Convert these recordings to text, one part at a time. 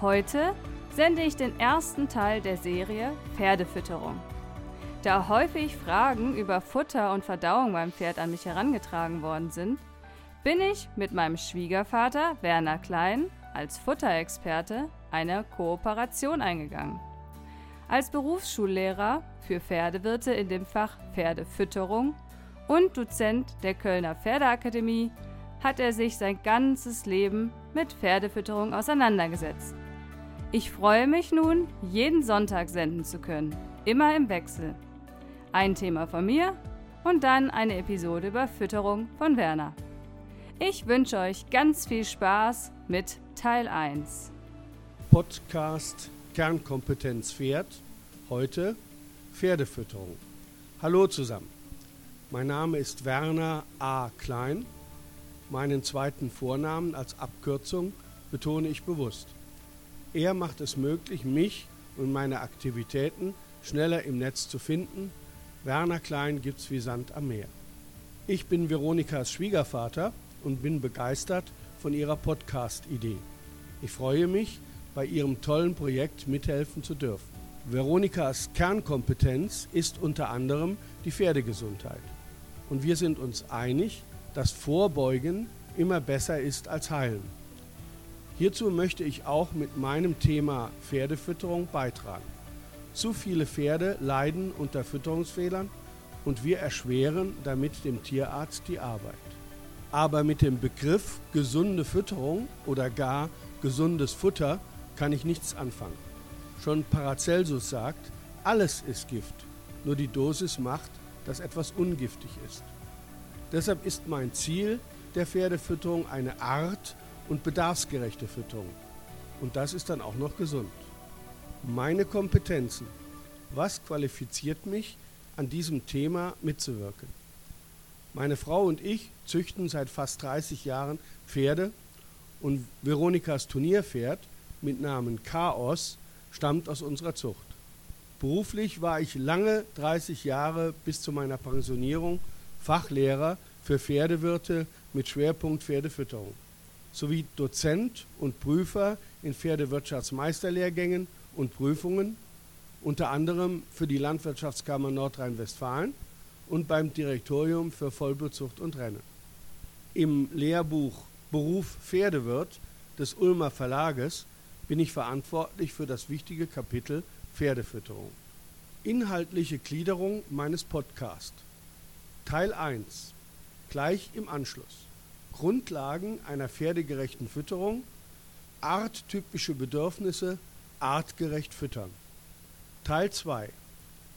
Heute sende ich den ersten Teil der Serie Pferdefütterung. Da häufig Fragen über Futter und Verdauung beim Pferd an mich herangetragen worden sind, bin ich mit meinem Schwiegervater Werner Klein als Futterexperte eine Kooperation eingegangen. Als Berufsschullehrer für Pferdewirte in dem Fach Pferdefütterung und Dozent der Kölner Pferdeakademie hat er sich sein ganzes Leben mit Pferdefütterung auseinandergesetzt. Ich freue mich nun, jeden Sonntag senden zu können, immer im Wechsel. Ein Thema von mir und dann eine Episode über Fütterung von Werner. Ich wünsche euch ganz viel Spaß mit Teil 1. Podcast Kernkompetenz Pferd. Heute Pferdefütterung. Hallo zusammen. Mein Name ist Werner A. Klein. Meinen zweiten Vornamen als Abkürzung betone ich bewusst. Er macht es möglich, mich und meine Aktivitäten schneller im Netz zu finden. Werner Klein gibt's wie Sand am Meer. Ich bin Veronikas Schwiegervater und bin begeistert von ihrer Podcast-Idee. Ich freue mich, bei ihrem tollen Projekt mithelfen zu dürfen. Veronikas Kernkompetenz ist unter anderem die Pferdegesundheit. Und wir sind uns einig, dass Vorbeugen immer besser ist als Heilen. Hierzu möchte ich auch mit meinem Thema Pferdefütterung beitragen. Zu viele Pferde leiden unter Fütterungsfehlern und wir erschweren damit dem Tierarzt die Arbeit. Aber mit dem Begriff gesunde Fütterung oder gar gesundes Futter kann ich nichts anfangen. Schon Paracelsus sagt, alles ist Gift, nur die Dosis macht, dass etwas ungiftig ist. Deshalb ist mein Ziel der Pferdefütterung eine Art und bedarfsgerechte Fütterung. Und das ist dann auch noch gesund. Meine Kompetenzen. Was qualifiziert mich, an diesem Thema mitzuwirken? Meine Frau und ich züchten seit fast 30 Jahren Pferde und Veronikas Turnierpferd mit Namen Chaos stammt aus unserer Zucht. Beruflich war ich lange 30 Jahre bis zu meiner Pensionierung Fachlehrer für Pferdewirte mit Schwerpunkt Pferdefütterung sowie Dozent und Prüfer in Pferdewirtschaftsmeisterlehrgängen und Prüfungen, unter anderem für die Landwirtschaftskammer Nordrhein-Westfalen und beim Direktorium für Vollblutzucht und Rennen. Im Lehrbuch Beruf Pferdewirt des Ulmer Verlages bin ich verantwortlich für das wichtige Kapitel Pferdefütterung. Inhaltliche Gliederung meines Podcasts. Teil 1. Gleich im Anschluss. Grundlagen einer pferdegerechten Fütterung, arttypische Bedürfnisse artgerecht füttern. Teil 2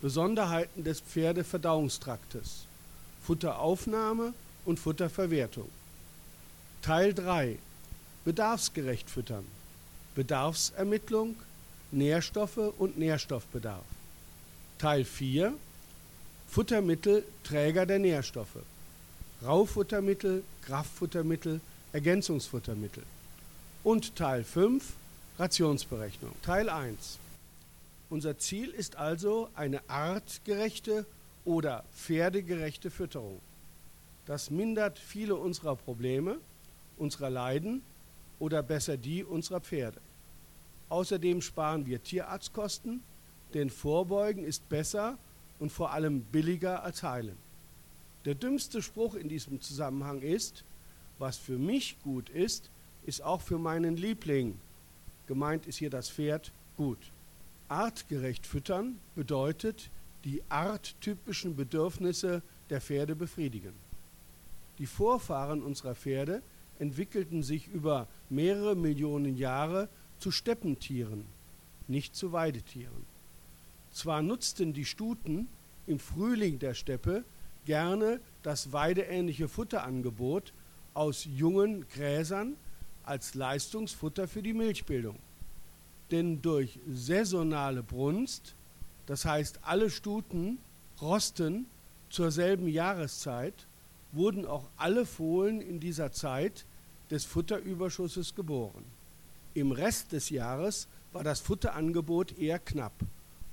Besonderheiten des Pferdeverdauungstraktes, Futteraufnahme und Futterverwertung. Teil 3 Bedarfsgerecht füttern, Bedarfsermittlung, Nährstoffe und Nährstoffbedarf. Teil 4 Futtermittel Träger der Nährstoffe. Raufuttermittel, Kraftfuttermittel, Ergänzungsfuttermittel. Und Teil 5, Rationsberechnung. Teil 1. Unser Ziel ist also eine artgerechte oder pferdegerechte Fütterung. Das mindert viele unserer Probleme, unserer Leiden oder besser die unserer Pferde. Außerdem sparen wir Tierarztkosten, denn Vorbeugen ist besser und vor allem billiger als heilen. Der dümmste Spruch in diesem Zusammenhang ist, was für mich gut ist, ist auch für meinen Liebling, gemeint ist hier das Pferd, gut. Artgerecht füttern bedeutet, die arttypischen Bedürfnisse der Pferde befriedigen. Die Vorfahren unserer Pferde entwickelten sich über mehrere Millionen Jahre zu Steppentieren, nicht zu Weidetieren. Zwar nutzten die Stuten im Frühling der Steppe gerne das weideähnliche Futterangebot aus jungen Gräsern als Leistungsfutter für die Milchbildung. denn durch saisonale Brunst, das heißt alle Stuten rosten zur selben Jahreszeit, wurden auch alle Fohlen in dieser Zeit des Futterüberschusses geboren. Im Rest des Jahres war das Futterangebot eher knapp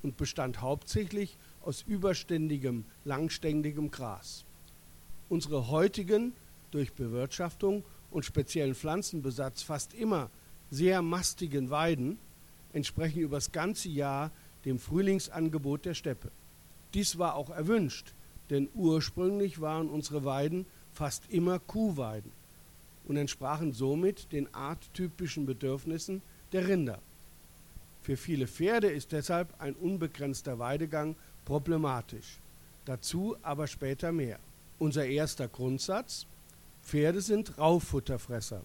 und bestand hauptsächlich aus überständigem, langständigem Gras. Unsere heutigen, durch Bewirtschaftung und speziellen Pflanzenbesatz fast immer sehr mastigen Weiden entsprechen über das ganze Jahr dem Frühlingsangebot der Steppe. Dies war auch erwünscht, denn ursprünglich waren unsere Weiden fast immer Kuhweiden und entsprachen somit den arttypischen Bedürfnissen der Rinder. Für viele Pferde ist deshalb ein unbegrenzter Weidegang problematisch. Dazu aber später mehr. Unser erster Grundsatz, Pferde sind Rauffutterfresser.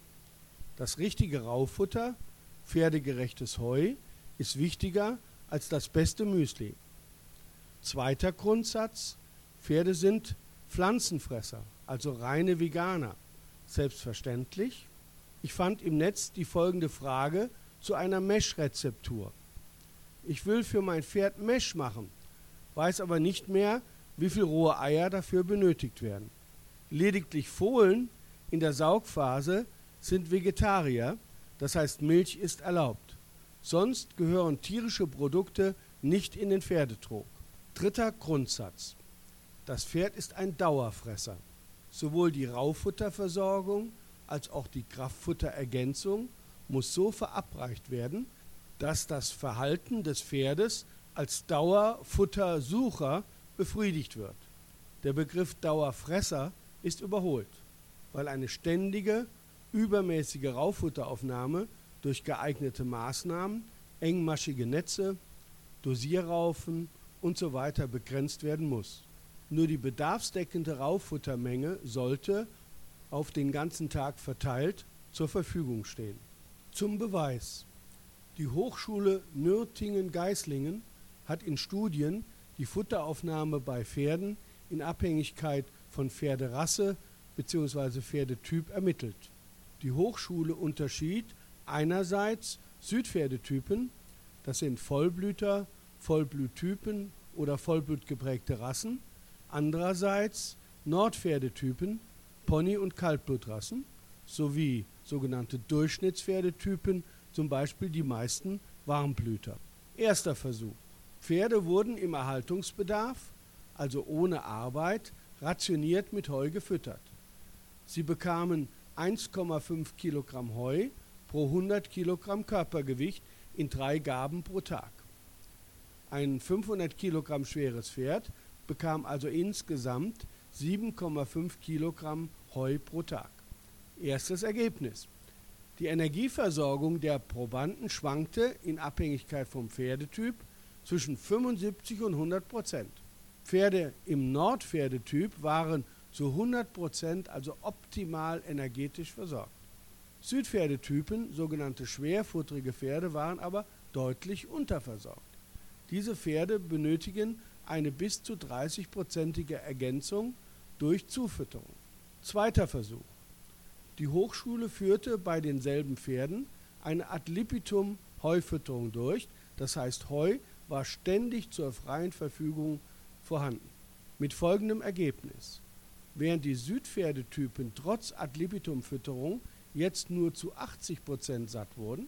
Das richtige Rauffutter, pferdegerechtes Heu, ist wichtiger als das beste Müsli. Zweiter Grundsatz, Pferde sind Pflanzenfresser, also reine Veganer. Selbstverständlich. Ich fand im Netz die folgende Frage zu einer Mesh-Rezeptur. Ich will für mein Pferd Mesh machen, weiß aber nicht mehr, wie viel rohe Eier dafür benötigt werden. Lediglich Fohlen in der Saugphase sind Vegetarier, das heißt Milch ist erlaubt. Sonst gehören tierische Produkte nicht in den Pferdetrog. Dritter Grundsatz. Das Pferd ist ein Dauerfresser. Sowohl die Rauffutterversorgung als auch die Kraftfutterergänzung muss so verabreicht werden, dass das Verhalten des Pferdes als Dauerfuttersucher befriedigt wird. Der Begriff Dauerfresser ist überholt, weil eine ständige, übermäßige Rauffutteraufnahme durch geeignete Maßnahmen, engmaschige Netze, Dosierraufen usw. So begrenzt werden muss. Nur die bedarfsdeckende Rauffuttermenge sollte auf den ganzen Tag verteilt zur Verfügung stehen. Zum Beweis. Die Hochschule Nürtingen-Geislingen hat in Studien die Futteraufnahme bei Pferden in Abhängigkeit von Pferderasse bzw. Pferdetyp ermittelt. Die Hochschule unterschied einerseits Südpferdetypen, das sind Vollblüter, Vollbluttypen oder vollblutgeprägte Rassen, andererseits Nordpferdetypen, Pony- und Kaltblutrassen sowie sogenannte Durchschnittspferdetypen, zum Beispiel die meisten Warmblüter. Erster Versuch. Pferde wurden im Erhaltungsbedarf, also ohne Arbeit, rationiert mit Heu gefüttert. Sie bekamen 1,5 Kilogramm Heu pro 100 Kilogramm Körpergewicht in drei Gaben pro Tag. Ein 500 Kilogramm schweres Pferd bekam also insgesamt 7,5 Kilogramm Heu pro Tag. Erstes Ergebnis. Die Energieversorgung der Probanden schwankte in Abhängigkeit vom Pferdetyp zwischen 75 und 100 Prozent. Pferde im Nordpferdetyp waren zu 100 Prozent, also optimal energetisch versorgt. Südpferdetypen, sogenannte schwerfutterige Pferde, waren aber deutlich unterversorgt. Diese Pferde benötigen eine bis zu 30-prozentige Ergänzung durch Zufütterung. Zweiter Versuch. Die Hochschule führte bei denselben Pferden eine ad libitum Heufütterung durch, das heißt Heu war ständig zur freien Verfügung vorhanden. Mit folgendem Ergebnis. Während die Südpferdetypen trotz ad libitum Fütterung jetzt nur zu 80% satt wurden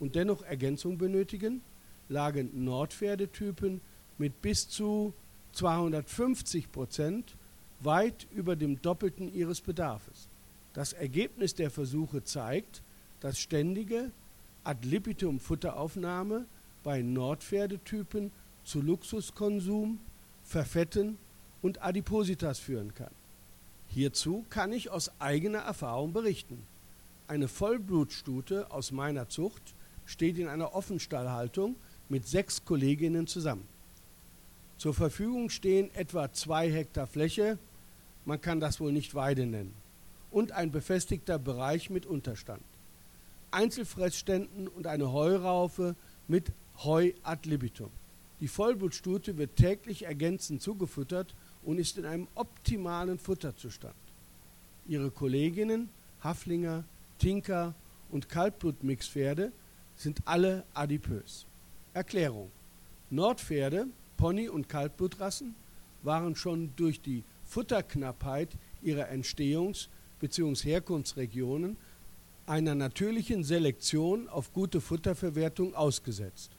und dennoch Ergänzung benötigen, lagen Nordpferdetypen mit bis zu 250 Prozent weit über dem Doppelten ihres Bedarfs. Das Ergebnis der Versuche zeigt, dass ständige Ad libitum Futteraufnahme bei Nordpferdetypen zu Luxuskonsum, Verfetten und Adipositas führen kann. Hierzu kann ich aus eigener Erfahrung berichten. Eine Vollblutstute aus meiner Zucht steht in einer Offenstallhaltung mit sechs Kolleginnen zusammen. Zur Verfügung stehen etwa zwei Hektar Fläche, man kann das wohl nicht Weide nennen, und ein befestigter Bereich mit Unterstand. Einzelfressständen und eine Heuraufe mit Heu ad libitum. Die Vollblutstute wird täglich ergänzend zugefüttert und ist in einem optimalen Futterzustand. Ihre Kolleginnen, Haflinger, Tinker und Kaltblutmixpferde sind alle adipös. Erklärung. Nordpferde, Pony- und Kaltblutrassen waren schon durch die Futterknappheit ihrer Entstehungs- bzw. Herkunftsregionen einer natürlichen Selektion auf gute Futterverwertung ausgesetzt.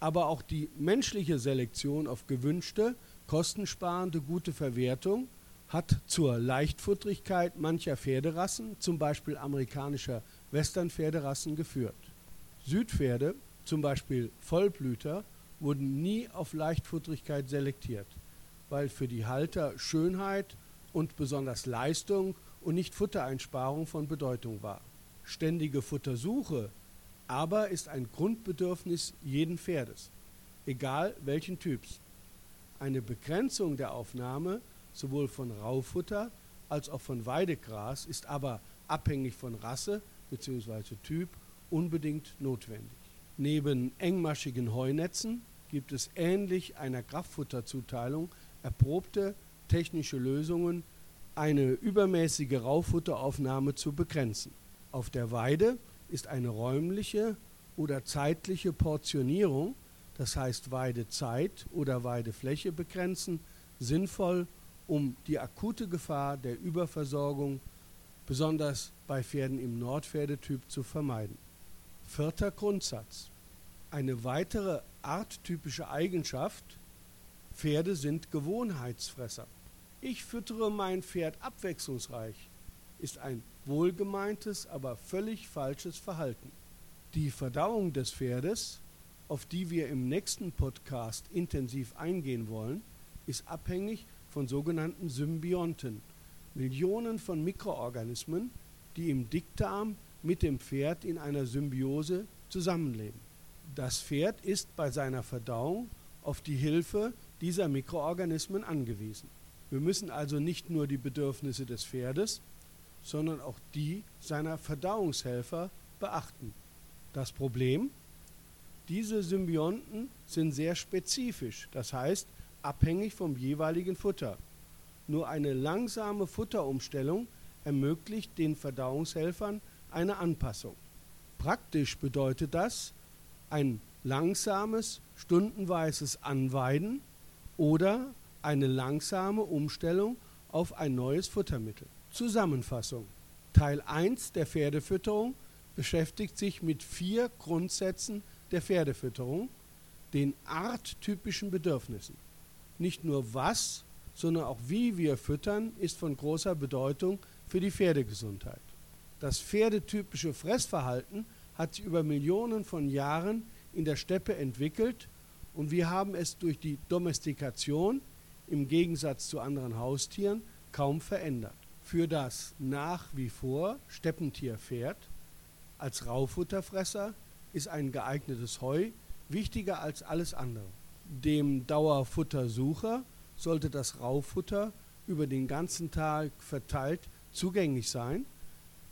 Aber auch die menschliche Selektion auf gewünschte, kostensparende gute Verwertung hat zur Leichtfutterigkeit mancher Pferderassen, zum Beispiel amerikanischer Western-Pferderassen, geführt. Südpferde, zum Beispiel Vollblüter, wurden nie auf Leichtfutterigkeit selektiert, weil für die Halter Schönheit und besonders Leistung und nicht Futtereinsparung von Bedeutung war. Ständige Futtersuche aber ist ein Grundbedürfnis jeden Pferdes, egal welchen Typs. Eine Begrenzung der Aufnahme sowohl von Raufutter als auch von Weidegras ist aber abhängig von Rasse bzw. Typ unbedingt notwendig. Neben engmaschigen Heunetzen gibt es ähnlich einer Kraftfutterzuteilung erprobte technische Lösungen, eine übermäßige Raufutteraufnahme zu begrenzen. Auf der Weide ist eine räumliche oder zeitliche Portionierung, das heißt Weidezeit oder Weidefläche begrenzen, sinnvoll, um die akute Gefahr der Überversorgung, besonders bei Pferden im Nordpferdetyp, zu vermeiden. Vierter Grundsatz. Eine weitere arttypische Eigenschaft, Pferde sind Gewohnheitsfresser. Ich füttere mein Pferd abwechslungsreich, ist ein wohlgemeintes, aber völlig falsches Verhalten. Die Verdauung des Pferdes, auf die wir im nächsten Podcast intensiv eingehen wollen, ist abhängig von sogenannten Symbionten, Millionen von Mikroorganismen, die im Dickdarm mit dem Pferd in einer Symbiose zusammenleben. Das Pferd ist bei seiner Verdauung auf die Hilfe dieser Mikroorganismen angewiesen. Wir müssen also nicht nur die Bedürfnisse des Pferdes, sondern auch die seiner Verdauungshelfer beachten. Das Problem? Diese Symbionten sind sehr spezifisch, das heißt abhängig vom jeweiligen Futter. Nur eine langsame Futterumstellung ermöglicht den Verdauungshelfern eine Anpassung. Praktisch bedeutet das ein langsames, stundenweises Anweiden oder eine langsame Umstellung auf ein neues Futtermittel. Zusammenfassung. Teil 1 der Pferdefütterung beschäftigt sich mit vier Grundsätzen der Pferdefütterung, den arttypischen Bedürfnissen. Nicht nur was, sondern auch wie wir füttern, ist von großer Bedeutung für die Pferdegesundheit. Das pferdetypische Fressverhalten hat sich über Millionen von Jahren in der Steppe entwickelt und wir haben es durch die Domestikation im Gegensatz zu anderen Haustieren kaum verändert. Für das nach wie vor Steppentierpferd als Raufutterfresser ist ein geeignetes Heu wichtiger als alles andere. Dem Dauerfuttersucher sollte das Raufutter über den ganzen Tag verteilt zugänglich sein,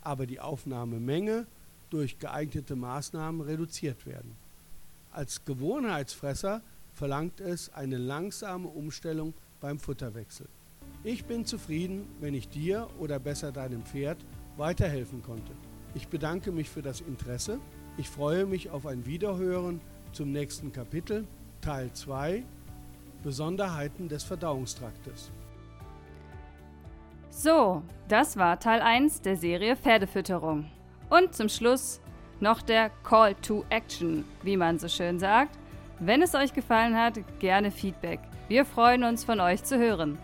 aber die Aufnahmemenge durch geeignete Maßnahmen reduziert werden. Als Gewohnheitsfresser verlangt es eine langsame Umstellung beim Futterwechsel. Ich bin zufrieden, wenn ich dir oder besser deinem Pferd weiterhelfen konnte. Ich bedanke mich für das Interesse. Ich freue mich auf ein Wiederhören zum nächsten Kapitel, Teil 2, Besonderheiten des Verdauungstraktes. So, das war Teil 1 der Serie Pferdefütterung. Und zum Schluss noch der Call to Action, wie man so schön sagt. Wenn es euch gefallen hat, gerne Feedback. Wir freuen uns von euch zu hören.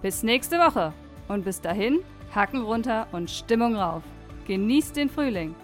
Bis nächste Woche und bis dahin Hacken runter und Stimmung rauf. Genießt den Frühling.